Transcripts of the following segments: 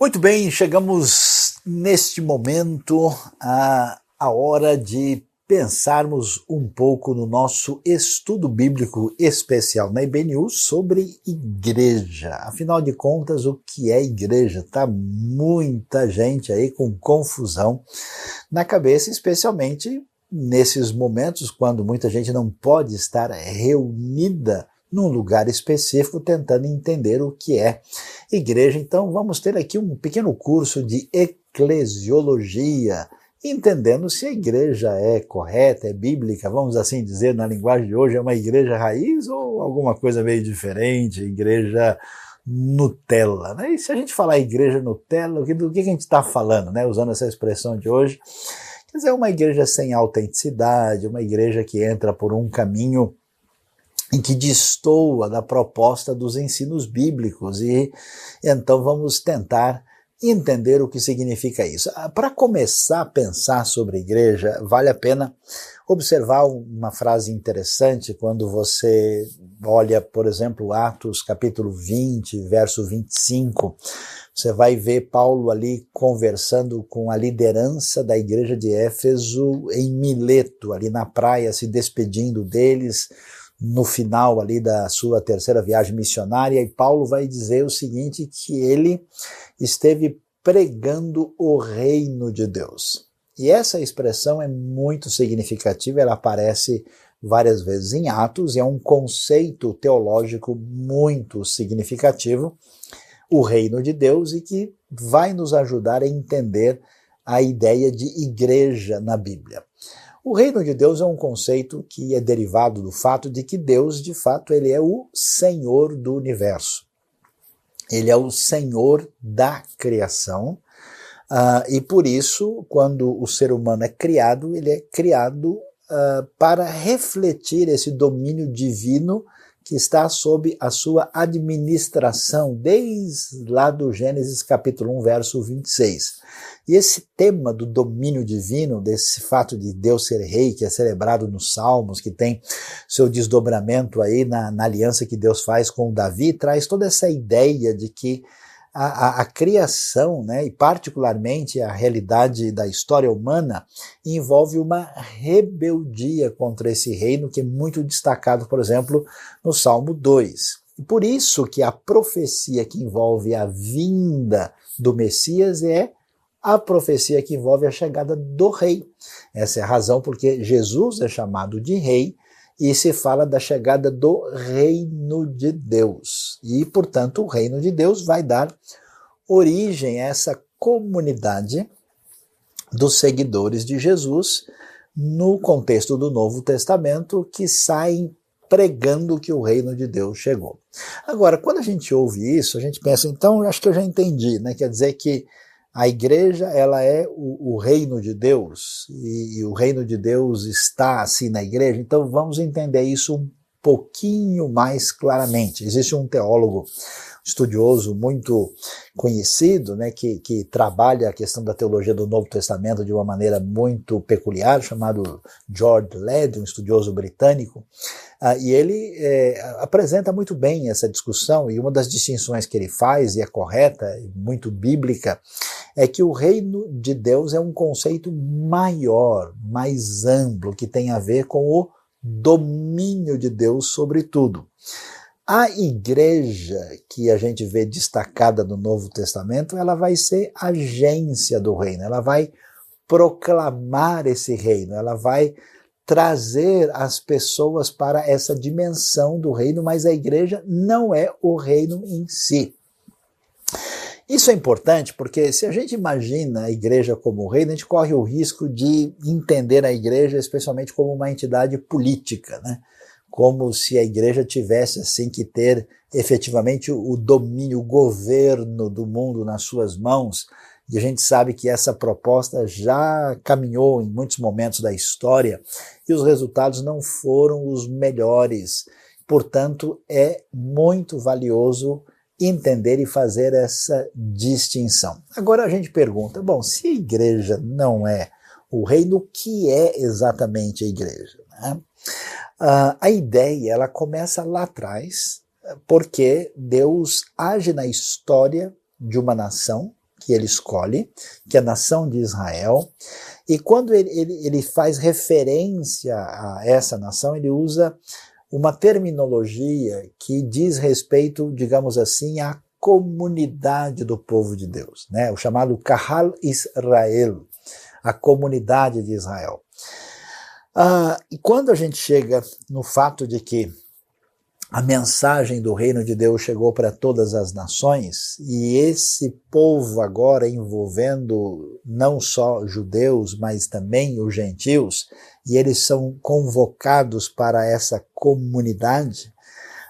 Muito bem, chegamos neste momento a hora de pensarmos um pouco no nosso estudo bíblico especial na IBNU sobre igreja. Afinal de contas, o que é igreja? Tá muita gente aí com confusão na cabeça, especialmente nesses momentos quando muita gente não pode estar reunida num lugar específico tentando entender o que é igreja. Então vamos ter aqui um pequeno curso de eclesiologia, entendendo se a igreja é correta, é bíblica, vamos assim dizer, na linguagem de hoje, é uma igreja raiz ou alguma coisa meio diferente, igreja Nutella. Né? E se a gente falar igreja Nutella, do que a gente está falando, né? usando essa expressão de hoje? Quer dizer, é uma igreja sem autenticidade, uma igreja que entra por um caminho em que destoa da proposta dos ensinos bíblicos e então vamos tentar entender o que significa isso. Ah, para começar a pensar sobre igreja, vale a pena observar uma frase interessante quando você olha, por exemplo, Atos capítulo 20, verso 25. Você vai ver Paulo ali conversando com a liderança da igreja de Éfeso em Mileto, ali na praia, se despedindo deles no final ali da sua terceira viagem missionária, e Paulo vai dizer o seguinte, que ele esteve pregando o reino de Deus. E essa expressão é muito significativa, ela aparece várias vezes em Atos, e é um conceito teológico muito significativo, o reino de Deus, e que vai nos ajudar a entender a ideia de igreja na Bíblia. O reino de Deus é um conceito que é derivado do fato de que Deus, de fato, ele é o Senhor do universo. Ele é o Senhor da criação. Uh, e por isso, quando o ser humano é criado, ele é criado uh, para refletir esse domínio divino que está sob a sua administração, desde lá do Gênesis capítulo 1, verso 26. E esse tema do domínio divino, desse fato de Deus ser rei, que é celebrado nos Salmos, que tem seu desdobramento aí na, na aliança que Deus faz com Davi, traz toda essa ideia de que a, a, a, criação, né, e particularmente a realidade da história humana, envolve uma rebeldia contra esse reino, que é muito destacado, por exemplo, no Salmo 2. E por isso que a profecia que envolve a vinda do Messias é a profecia que envolve a chegada do rei. Essa é a razão porque Jesus é chamado de rei, e se fala da chegada do reino de Deus. E, portanto, o reino de Deus vai dar origem a essa comunidade dos seguidores de Jesus no contexto do Novo Testamento que saem pregando que o reino de Deus chegou. Agora, quando a gente ouve isso, a gente pensa, então, acho que eu já entendi, né? Quer dizer que a igreja ela é o, o reino de Deus e, e, o reino de Deus está assim na igreja. Então vamos entender isso um pouquinho mais claramente. Existe um teólogo estudioso muito conhecido, né, que, que trabalha a questão da teologia do Novo Testamento de uma maneira muito peculiar, chamado George Led, um estudioso britânico, uh, e ele é, apresenta muito bem essa discussão, e uma das distinções que ele faz, e é correta, muito bíblica, é que o reino de Deus é um conceito maior, mais amplo, que tem a ver com o domínio de Deus sobre tudo. A igreja que a gente vê destacada no Novo Testamento, ela vai ser agência do reino, ela vai proclamar esse reino, ela vai trazer as pessoas para essa dimensão do reino, mas a igreja não é o reino em si. Isso é importante porque se a gente imagina a igreja como reino, a gente corre o risco de entender a igreja especialmente como uma entidade política, né? como se a igreja tivesse assim que ter efetivamente o domínio, o governo do mundo nas suas mãos. E a gente sabe que essa proposta já caminhou em muitos momentos da história e os resultados não foram os melhores. Portanto, é muito valioso entender e fazer essa distinção. Agora a gente pergunta: bom, se a igreja não é o reino, o que é exatamente a igreja? Né? Uh, a ideia ela começa lá atrás, porque Deus age na história de uma nação que ele escolhe, que é a nação de Israel, e quando ele, ele, ele faz referência a essa nação, ele usa uma terminologia que diz respeito, digamos assim, à comunidade do povo de Deus, né? o chamado Kahal Israel, a comunidade de Israel. Ah, e quando a gente chega no fato de que a mensagem do reino de Deus chegou para todas as nações e esse povo agora envolvendo não só judeus, mas também os gentios, e eles são convocados para essa comunidade,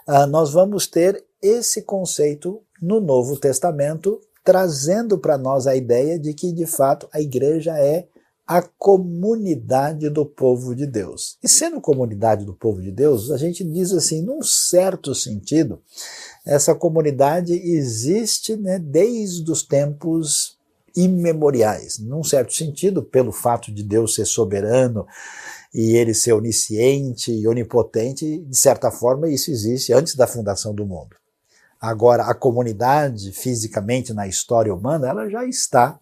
uh, nós vamos ter esse conceito no Novo Testamento, trazendo para nós a ideia de que de fato a igreja é a comunidade do povo de Deus. E sendo comunidade do povo de Deus, a gente diz assim, num certo sentido, essa comunidade existe né, desde os tempos imemoriais. Num certo sentido, pelo fato de Deus ser soberano e ele ser onisciente e onipotente, de certa forma isso existe antes da fundação do mundo. Agora, a comunidade, fisicamente na história humana, ela já está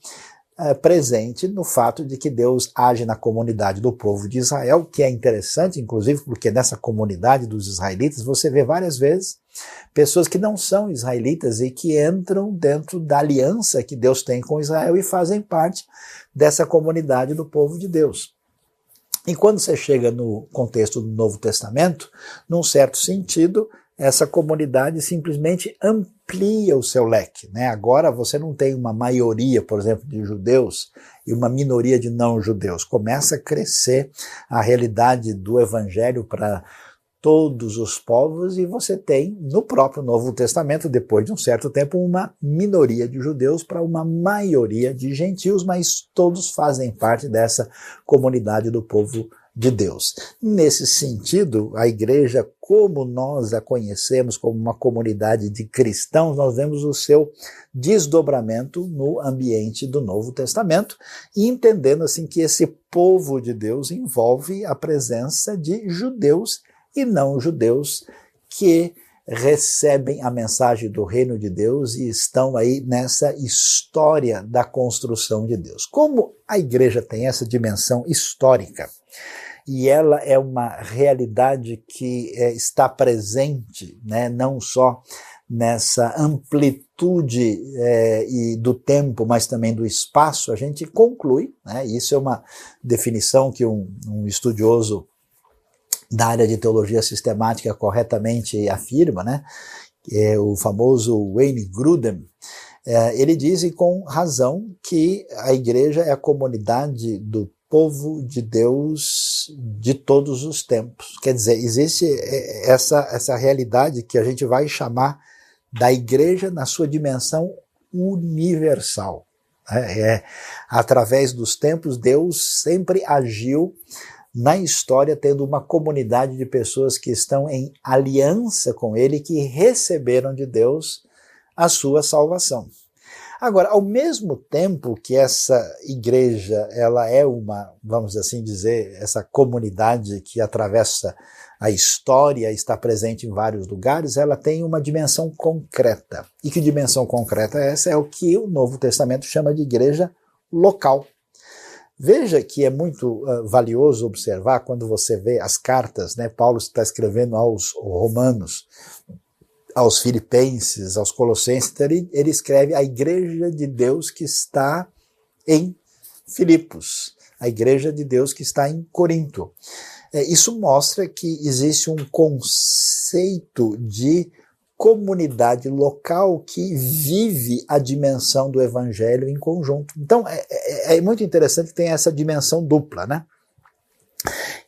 é, presente no fato de que Deus age na comunidade do povo de Israel, que é interessante, inclusive, porque nessa comunidade dos israelitas você vê várias vezes pessoas que não são israelitas e que entram dentro da aliança que Deus tem com Israel e fazem parte dessa comunidade do povo de Deus. E quando você chega no contexto do Novo Testamento, num certo sentido, essa comunidade simplesmente amplia o seu leque. Né? Agora você não tem uma maioria, por exemplo, de judeus e uma minoria de não-judeus. Começa a crescer a realidade do evangelho para todos os povos e você tem no próprio Novo Testamento, depois de um certo tempo, uma minoria de judeus para uma maioria de gentios, mas todos fazem parte dessa comunidade do povo de Deus. Nesse sentido, a igreja, como nós a conhecemos como uma comunidade de cristãos, nós vemos o seu desdobramento no ambiente do Novo Testamento entendendo assim que esse povo de Deus envolve a presença de judeus e não judeus que recebem a mensagem do reino de Deus e estão aí nessa história da construção de Deus. Como a igreja tem essa dimensão histórica, e ela é uma realidade que é, está presente, né, não só nessa amplitude é, e do tempo, mas também do espaço, a gente conclui, né, isso é uma definição que um, um estudioso da área de teologia sistemática corretamente afirma, né, é o famoso Wayne Grudem, é, ele diz, e com razão, que a igreja é a comunidade do povo de Deus de todos os tempos. Quer dizer, existe é, essa, essa realidade que a gente vai chamar da igreja na sua dimensão universal. É, é, através dos tempos, Deus sempre agiu na história, tendo uma comunidade de pessoas que estão em aliança com Ele, que receberam de Deus a sua salvação. Agora, ao mesmo tempo que essa igreja, ela é uma, vamos assim dizer, essa comunidade que atravessa a história, está presente em vários lugares, ela tem uma dimensão concreta. E que dimensão concreta é essa? É o que o Novo Testamento chama de igreja local. Veja que é muito uh, valioso observar quando você vê as cartas, né? Paulo está escrevendo aos romanos, aos filipenses, aos colossenses, então ele, ele escreve a igreja de Deus que está em Filipos, a igreja de Deus que está em Corinto. É, isso mostra que existe um conceito de comunidade local que vive a dimensão do evangelho em conjunto. Então é, é, é muito interessante que tem essa dimensão dupla, né?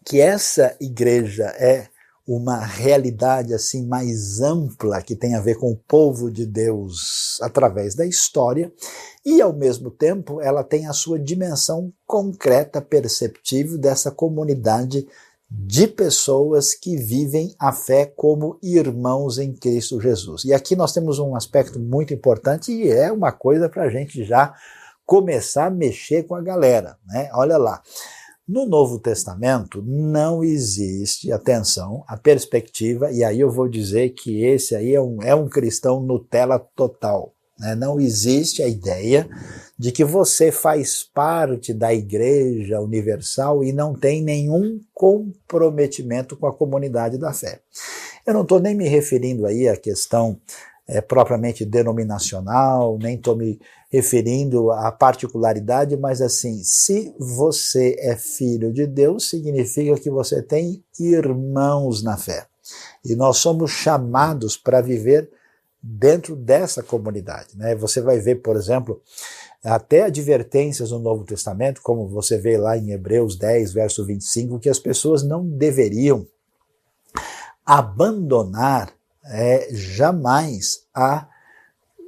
Que essa igreja é uma realidade assim mais ampla que tem a ver com o povo de Deus através da história e ao mesmo tempo ela tem a sua dimensão concreta perceptível dessa comunidade de pessoas que vivem a fé como irmãos em Cristo Jesus. E aqui nós temos um aspecto muito importante e é uma coisa para a gente já começar a mexer com a galera, né? Olha lá. No Novo Testamento não existe, atenção, a perspectiva, e aí eu vou dizer que esse aí é um, é um cristão Nutella total. Né? Não existe a ideia de que você faz parte da Igreja Universal e não tem nenhum comprometimento com a comunidade da fé. Eu não estou nem me referindo aí à questão é, propriamente denominacional, nem estou me referindo à particularidade, mas assim, se você é filho de Deus, significa que você tem irmãos na fé. E nós somos chamados para viver dentro dessa comunidade. Né? Você vai ver, por exemplo, até advertências no Novo Testamento, como você vê lá em Hebreus 10, verso 25, que as pessoas não deveriam abandonar é, jamais a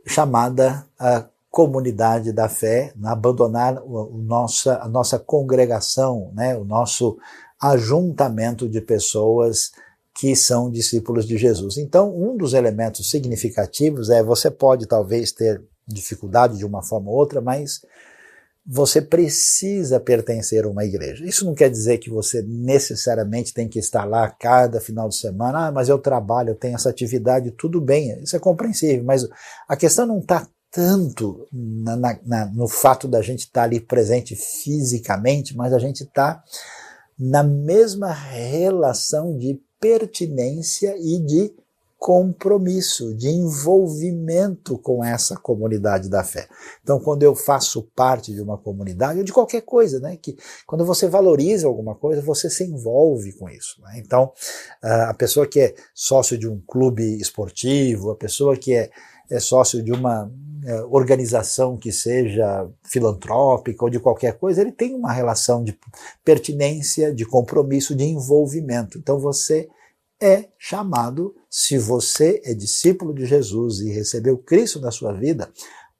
chamada a comunidade da fé, abandonar o, o nossa, a nossa congregação, né, o nosso ajuntamento de pessoas que são discípulos de Jesus. Então, um dos elementos significativos é você pode talvez ter dificuldade de uma forma ou outra, mas você precisa pertencer a uma igreja. Isso não quer dizer que você necessariamente tem que estar lá cada final de semana. Ah, mas eu trabalho, eu tenho essa atividade, tudo bem, isso é compreensível, mas a questão não está tanto na, na, no fato da gente estar tá ali presente fisicamente, mas a gente está na mesma relação de pertinência e de compromisso, de envolvimento com essa comunidade da fé. Então, quando eu faço parte de uma comunidade, ou de qualquer coisa, né, que quando você valoriza alguma coisa, você se envolve com isso. Né? Então, a pessoa que é sócio de um clube esportivo, a pessoa que é, é sócio de uma é, organização que seja filantrópica ou de qualquer coisa, ele tem uma relação de pertinência, de compromisso, de envolvimento. Então, você é chamado, se você é discípulo de Jesus e recebeu Cristo na sua vida,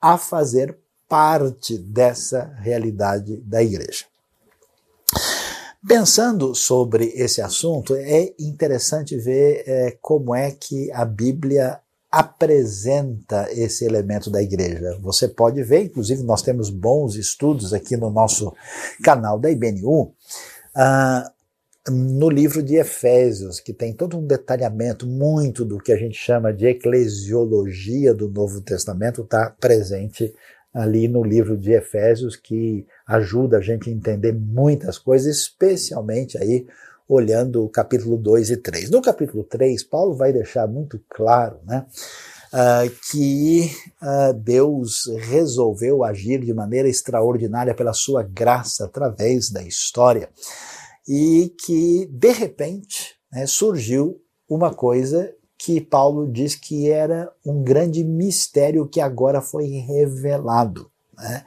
a fazer parte dessa realidade da igreja. Pensando sobre esse assunto, é interessante ver é, como é que a Bíblia apresenta esse elemento da igreja. Você pode ver, inclusive nós temos bons estudos aqui no nosso canal da IBNU, uh, ah, no livro de Efésios, que tem todo um detalhamento, muito do que a gente chama de eclesiologia do Novo Testamento está presente ali no livro de Efésios, que ajuda a gente a entender muitas coisas, especialmente aí olhando o capítulo 2 e 3. No capítulo 3, Paulo vai deixar muito claro, né, Uh, que uh, Deus resolveu agir de maneira extraordinária pela sua graça através da história e que, de repente, né, surgiu uma coisa que Paulo diz que era um grande mistério que agora foi revelado. Né?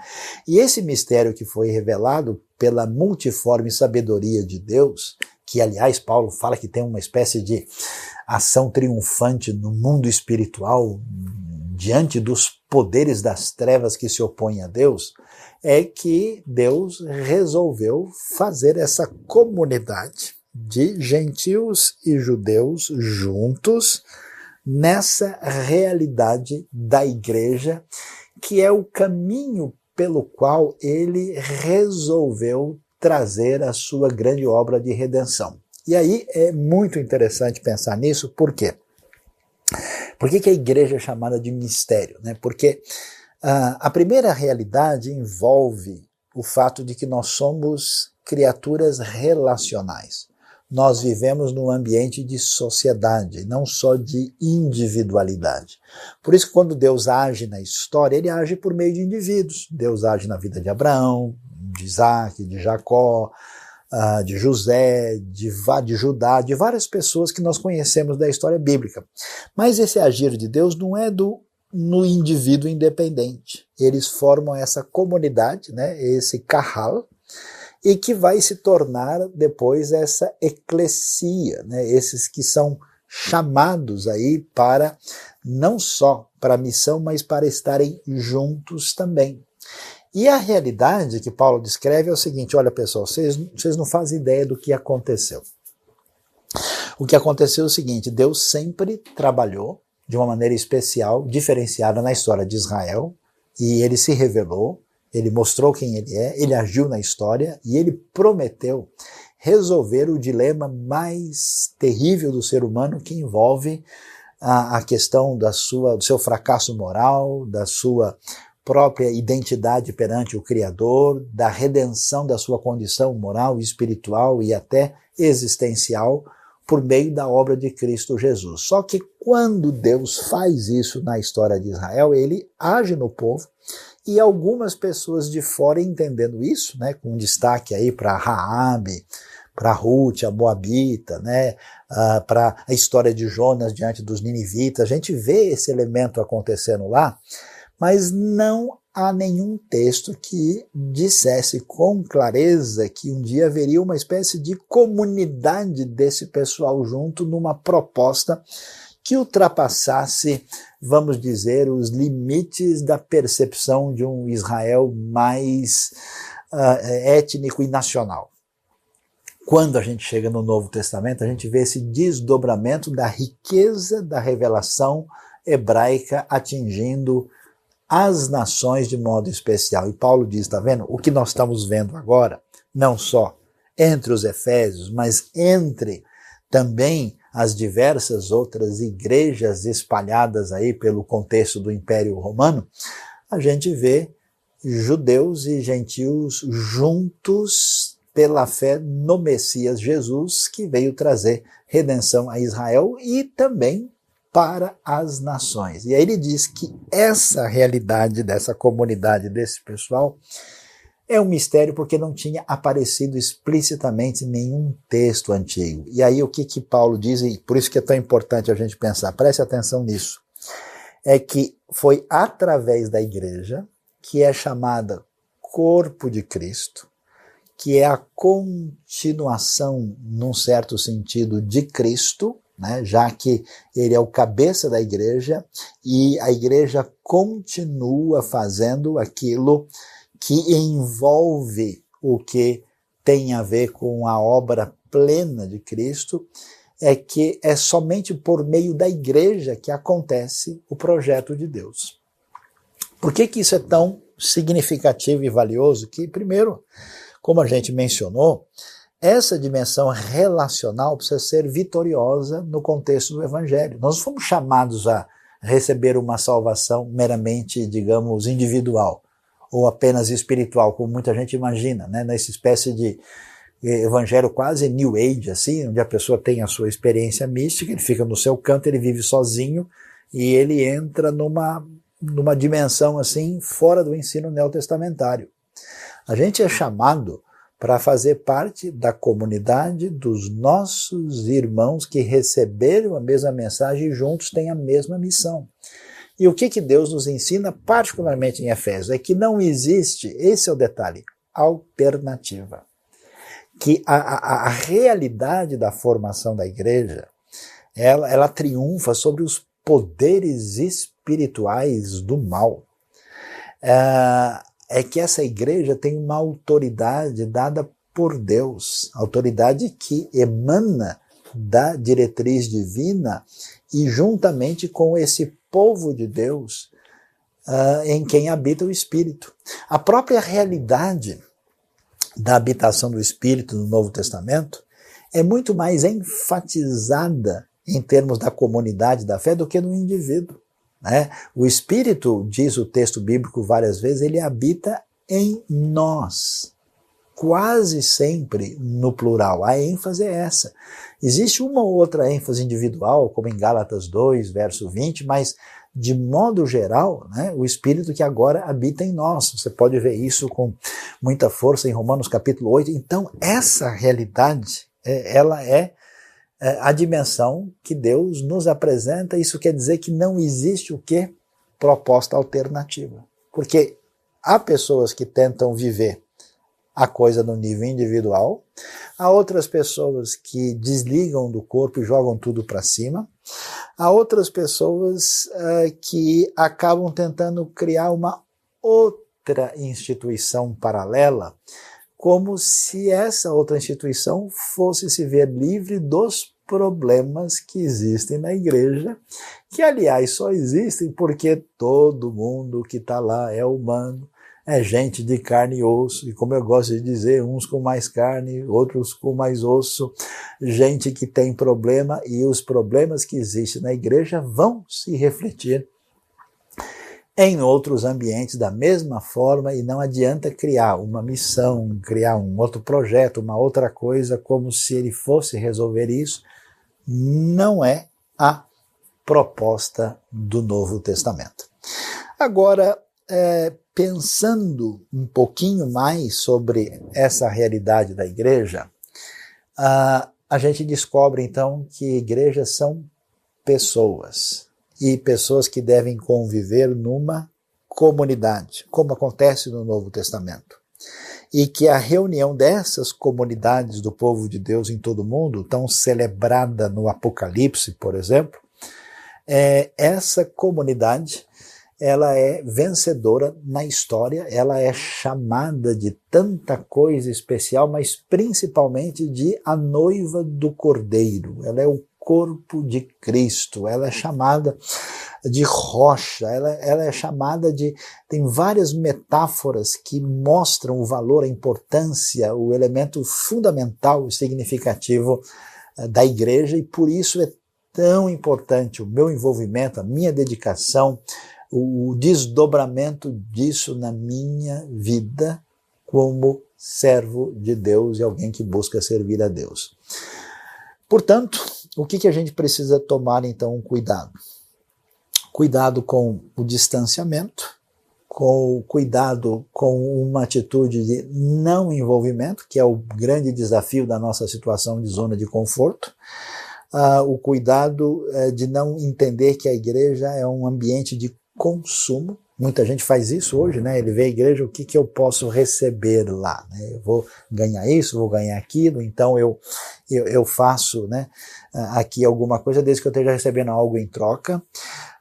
E esse mistério que foi revelado pela multiforme sabedoria de Deus, que aliás Paulo fala que tem uma espécie de ação triunfante no mundo espiritual diante dos poderes das trevas que se opõem a Deus, é que Deus resolveu fazer essa comunidade de gentios e judeus juntos nessa realidade da igreja, que é o caminho pelo qual ele resolveu trazer a sua grande obra de redenção. E aí é muito interessante pensar nisso, por quê? Por que, que a igreja é chamada de mistério? Né? Porque a primeira realidade envolve o fato de que nós somos criaturas relacionais. Nós vivemos num ambiente de sociedade, não só de individualidade. Por isso, quando Deus age na história, ele age por meio de indivíduos. Deus age na vida de Abraão, de Isaac, de Jacó, uh, de José, de, de Judá, de várias pessoas que nós conhecemos da história bíblica. Mas esse agir de Deus não é do no indivíduo independente. Eles formam essa comunidade, né, esse carral, e que vai se tornar depois essa eclesia, né, esses que são chamados aí para não só para a missão, mas para estarem juntos também. E a realidade que Paulo descreve é o seguinte: olha pessoal, vocês, vocês não fazem ideia do que aconteceu. O que aconteceu é o seguinte: Deus sempre trabalhou de uma maneira especial, diferenciada na história de Israel, e ele se revelou, ele mostrou quem ele é, ele agiu na história e ele prometeu resolver o dilema mais terrível do ser humano que envolve a, a questão da sua, do seu fracasso moral, da sua própria identidade perante o Criador, da redenção da sua condição moral, espiritual e até existencial por meio da obra de Cristo Jesus. Só que quando Deus faz isso na história de Israel, ele age no povo e algumas pessoas de fora entendendo isso, né, com destaque aí para Raabe, para Ruth, a Moabita, né, uh, para a história de Jonas diante dos ninivitas, a gente vê esse elemento acontecendo lá, mas não há nenhum texto que dissesse com clareza que um dia haveria uma espécie de comunidade desse pessoal junto numa proposta que ultrapassasse, vamos dizer, os limites da percepção de um Israel mais uh, étnico e nacional. Quando a gente chega no Novo Testamento, a gente vê esse desdobramento da riqueza da revelação hebraica atingindo as nações de modo especial. E Paulo diz, está vendo? O que nós estamos vendo agora, não só entre os Efésios, mas entre também as diversas outras igrejas espalhadas aí pelo contexto do Império Romano, a gente vê judeus e gentios juntos pela fé no Messias Jesus, que veio trazer redenção a Israel e também para as nações. E aí ele diz que essa realidade dessa comunidade, desse pessoal, é um mistério porque não tinha aparecido explicitamente nenhum texto antigo. E aí o que, que Paulo diz, e por isso que é tão importante a gente pensar, preste atenção nisso, é que foi através da igreja, que é chamada corpo de Cristo, que é a continuação, num certo sentido, de Cristo, né, já que ele é o cabeça da igreja e a igreja continua fazendo aquilo que envolve o que tem a ver com a obra plena de Cristo, é que é somente por meio da igreja que acontece o projeto de Deus. Por que, que isso é tão significativo e valioso? Que, primeiro, como a gente mencionou, essa dimensão relacional precisa ser vitoriosa no contexto do Evangelho. Nós fomos chamados a receber uma salvação meramente, digamos, individual ou apenas espiritual, como muita gente imagina, né? nessa espécie de evangelho quase new age, assim, onde a pessoa tem a sua experiência mística, ele fica no seu canto, ele vive sozinho e ele entra numa, numa dimensão assim fora do ensino neotestamentário. A gente é chamado para fazer parte da comunidade dos nossos irmãos que receberam a mesma mensagem e juntos têm a mesma missão. E o que, que Deus nos ensina, particularmente em Efésios, é que não existe, esse é o detalhe, alternativa. Que a, a, a realidade da formação da igreja, ela, ela triunfa sobre os poderes espirituais do mal. É, é que essa igreja tem uma autoridade dada por Deus, autoridade que emana da diretriz divina e juntamente com esse povo de Deus uh, em quem habita o Espírito. A própria realidade da habitação do Espírito no Novo Testamento é muito mais enfatizada em termos da comunidade da fé do que no indivíduo. Né? O Espírito, diz o texto bíblico várias vezes, ele habita em nós. Quase sempre no plural. A ênfase é essa. Existe uma ou outra ênfase individual, como em Gálatas 2, verso 20, mas de modo geral, né, o Espírito que agora habita em nós. Você pode ver isso com muita força em Romanos capítulo 8. Então, essa realidade, é, ela é é, a dimensão que Deus nos apresenta, isso quer dizer que não existe o que? Proposta alternativa. Porque há pessoas que tentam viver a coisa no nível individual, há outras pessoas que desligam do corpo e jogam tudo para cima, há outras pessoas uh, que acabam tentando criar uma outra instituição paralela, como se essa outra instituição fosse se ver livre dos problemas que existem na igreja, que aliás só existem porque todo mundo que está lá é humano, é gente de carne e osso, e como eu gosto de dizer, uns com mais carne, outros com mais osso, gente que tem problema, e os problemas que existem na igreja vão se refletir em outros ambientes da mesma forma, e não adianta criar uma missão, criar um outro projeto, uma outra coisa, como se ele fosse resolver isso. Não é a proposta do Novo Testamento. Agora, é, pensando um pouquinho mais sobre essa realidade da igreja, a, a gente descobre então que igrejas são pessoas e pessoas que devem conviver numa comunidade, como acontece no Novo Testamento. E que a reunião dessas comunidades do povo de Deus em todo o mundo, tão celebrada no Apocalipse, por exemplo, é, essa comunidade ela é vencedora na história, ela é chamada de tanta coisa especial, mas principalmente de a noiva do Cordeiro. Ela é o corpo de Cristo, ela é chamada de rocha, ela, ela é chamada de. Tem várias metáforas que mostram o valor, a importância, o elemento fundamental e significativo eh, da igreja, e por isso é tão importante o meu envolvimento, a minha dedicação, o desdobramento disso na minha vida como servo de Deus e alguém que busca servir a Deus. Portanto, o que, que a gente precisa tomar então cuidado? Cuidado com o distanciamento, com o cuidado com uma atitude de não envolvimento, que é o grande desafio da nossa situação de zona de conforto. Uh, o cuidado uh, de não entender que a igreja é um ambiente de consumo. Muita gente faz isso hoje, né? Ele vê a igreja, o que, que eu posso receber lá? Né? Eu vou ganhar isso, vou ganhar aquilo, então eu, eu, eu faço né, aqui alguma coisa desde que eu esteja recebendo algo em troca.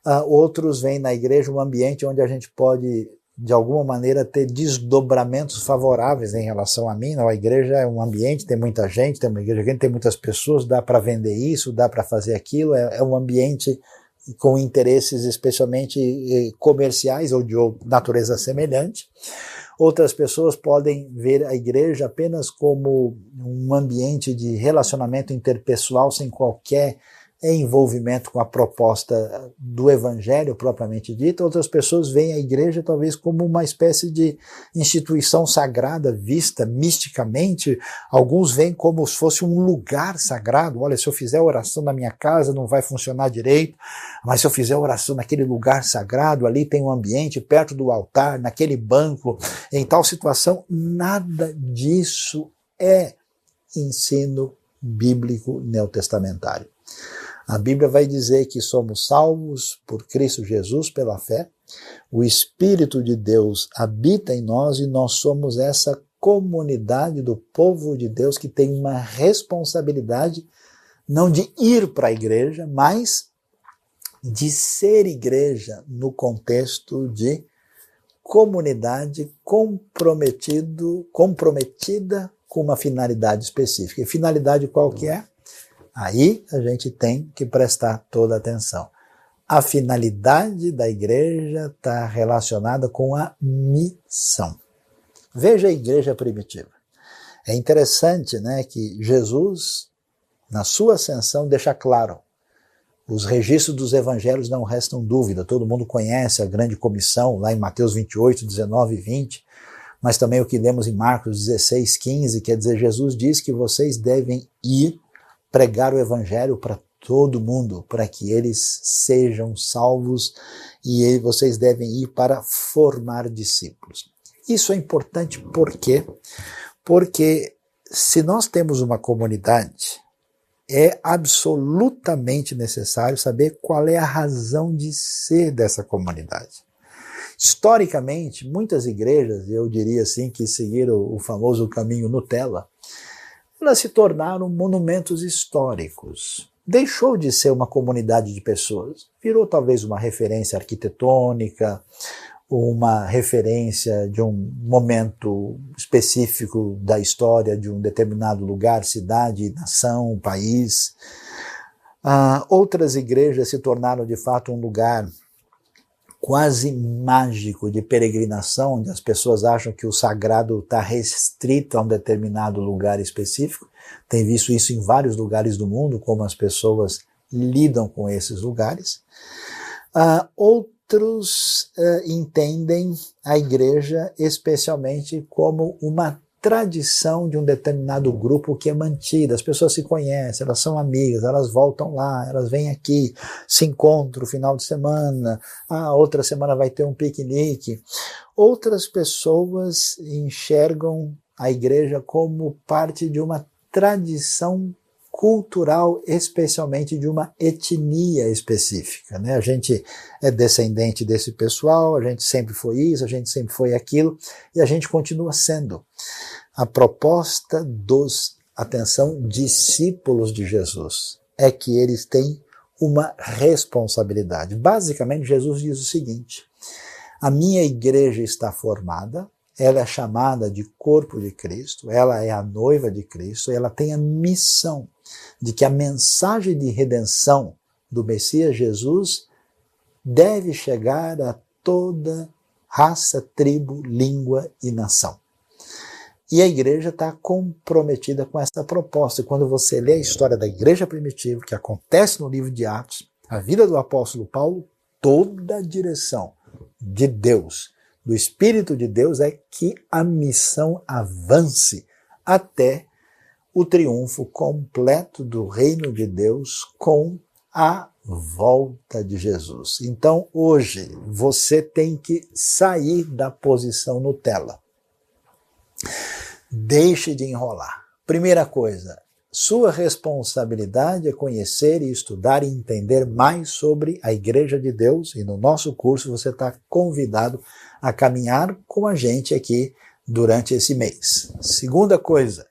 Uh, outros veem na igreja um ambiente onde a gente pode, de alguma maneira, ter desdobramentos favoráveis em relação a mim. Não, a igreja é um ambiente, tem muita gente, tem uma igreja grande, tem muitas pessoas, dá para vender isso, dá para fazer aquilo, é, é um ambiente com interesses especialmente eh, comerciais ou de natureza semelhante. Outras pessoas podem ver a igreja apenas como um ambiente de relacionamento interpessoal sem qualquer envolvimento com a proposta do evangelho propriamente dita, outras pessoas veem a igreja talvez como uma espécie de instituição sagrada vista misticamente, alguns veem como se fosse um lugar sagrado, olha, se eu fizer oração na minha casa não vai funcionar direito, mas se eu fizer oração naquele lugar sagrado, ali tem um ambiente perto do altar, naquele banco, em tal situação, nada disso é ensino bíblico neotestamentário. A Bíblia vai dizer que somos salvos por Cristo Jesus pela fé. O Espírito de Deus habita em nós e nós somos essa comunidade do povo de Deus que tem uma responsabilidade não de ir para a igreja, mas de ser igreja no contexto de comunidade comprometido, comprometida com uma finalidade específica. E finalidade qual que é? Aí a gente tem que prestar toda atenção. A finalidade da igreja está relacionada com a missão. Veja a igreja primitiva. É interessante né, que Jesus, na sua ascensão, deixa claro. Os registros dos evangelhos não restam dúvida. Todo mundo conhece a grande comissão lá em Mateus 28, 19 e 20, mas também o que lemos em Marcos 16, 15, quer dizer, Jesus diz que vocês devem ir pregar o evangelho para todo mundo, para que eles sejam salvos e vocês devem ir para formar discípulos. Isso é importante por quê? Porque se nós temos uma comunidade, é absolutamente necessário saber qual é a razão de ser dessa comunidade. Historicamente, muitas igrejas, eu diria assim, que seguiram o famoso caminho Nutella, elas se tornaram monumentos históricos. Deixou de ser uma comunidade de pessoas, virou talvez uma referência arquitetônica, uma referência de um momento específico da história de um determinado lugar, cidade, nação, país. Uh, outras igrejas se tornaram de fato um lugar quase mágico de peregrinação, onde as pessoas acham que o sagrado está restrito a um determinado lugar específico. Tem visto isso em vários lugares do mundo, como as pessoas lidam com esses lugares. Uh, outros uh, entendem a igreja especialmente como uma tradição de um determinado grupo que é mantida. As pessoas se conhecem, elas são amigas, elas voltam lá, elas vêm aqui, se encontram final de semana, ah, outra semana vai ter um piquenique. Outras pessoas enxergam a igreja como parte de uma tradição cultural, especialmente de uma etnia específica. Né? A gente é descendente desse pessoal, a gente sempre foi isso, a gente sempre foi aquilo, e a gente continua sendo. A proposta dos, atenção, discípulos de Jesus é que eles têm uma responsabilidade. Basicamente, Jesus diz o seguinte: a minha igreja está formada, ela é chamada de corpo de Cristo, ela é a noiva de Cristo, ela tem a missão de que a mensagem de redenção do Messias Jesus deve chegar a toda raça, tribo, língua e nação. E a igreja está comprometida com essa proposta. Quando você lê a história da igreja primitiva, que acontece no livro de Atos, a vida do apóstolo Paulo, toda a direção de Deus, do Espírito de Deus, é que a missão avance até o triunfo completo do reino de Deus com a volta de Jesus. Então, hoje, você tem que sair da posição Nutella. Deixe de enrolar. Primeira coisa, sua responsabilidade é conhecer e estudar e entender mais sobre a Igreja de Deus, e no nosso curso você está convidado a caminhar com a gente aqui durante esse mês. Segunda coisa,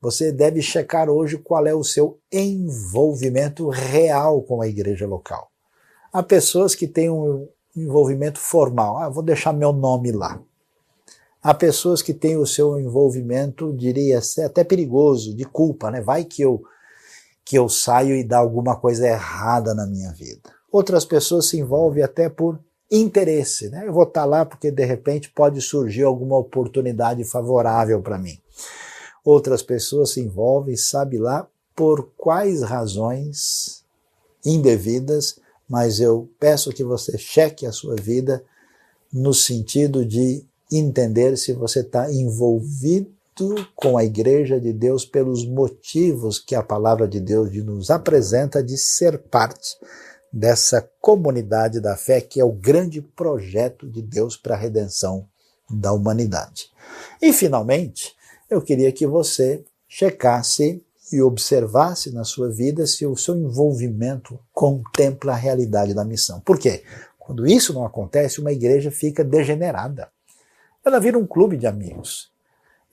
você deve checar hoje qual é o seu envolvimento real com a igreja local. Há pessoas que têm um envolvimento formal. Ah, vou deixar meu nome lá. Há pessoas que têm o seu envolvimento, diria até perigoso, de culpa, né? Vai que eu que eu saio e dá alguma coisa errada na minha vida. Outras pessoas se envolvem até por interesse, né? Eu vou estar lá porque de repente pode surgir alguma oportunidade favorável para mim outras pessoas se envolvem, sabe lá por quais razões indevidas, mas eu peço que você cheque a sua vida no sentido de entender se você está envolvido com a igreja de Deus pelos motivos que a palavra de Deus nos apresenta de ser parte dessa comunidade da fé que é o grande projeto de Deus para a redenção da humanidade. E finalmente, eu queria que você checasse e observasse na sua vida se o seu envolvimento contempla a realidade da missão. Por quê? Quando isso não acontece, uma igreja fica degenerada. Ela vira um clube de amigos.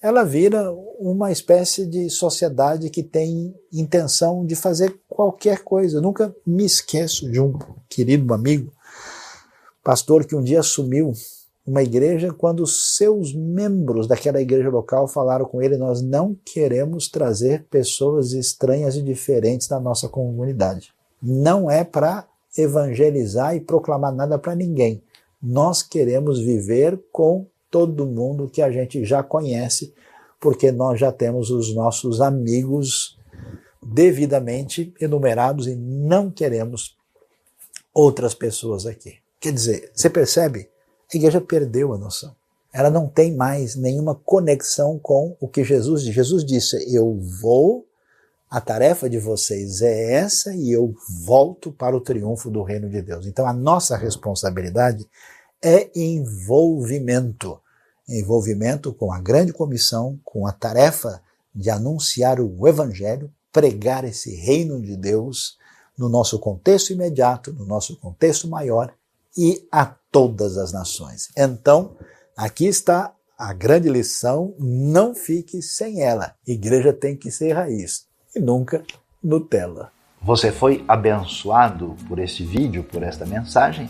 Ela vira uma espécie de sociedade que tem intenção de fazer qualquer coisa. Eu nunca me esqueço de um querido amigo, pastor que um dia assumiu uma igreja quando seus membros daquela igreja local falaram com ele: Nós não queremos trazer pessoas estranhas e diferentes na nossa comunidade. Não é para evangelizar e proclamar nada para ninguém. Nós queremos viver com todo mundo que a gente já conhece, porque nós já temos os nossos amigos devidamente enumerados e não queremos outras pessoas aqui. Quer dizer, você percebe? a igreja perdeu a noção. Ela não tem mais nenhuma conexão com o que Jesus disse. Jesus disse: Eu vou, a tarefa de vocês é essa e eu volto para o triunfo do reino de Deus. Então a nossa responsabilidade é envolvimento. Envolvimento com a grande comissão, com a tarefa de anunciar o evangelho, pregar esse reino de Deus no nosso contexto imediato, no nosso contexto maior e a todas as nações. Então, aqui está a grande lição: não fique sem ela. Igreja tem que ser raiz e nunca Nutella. Você foi abençoado por este vídeo, por esta mensagem?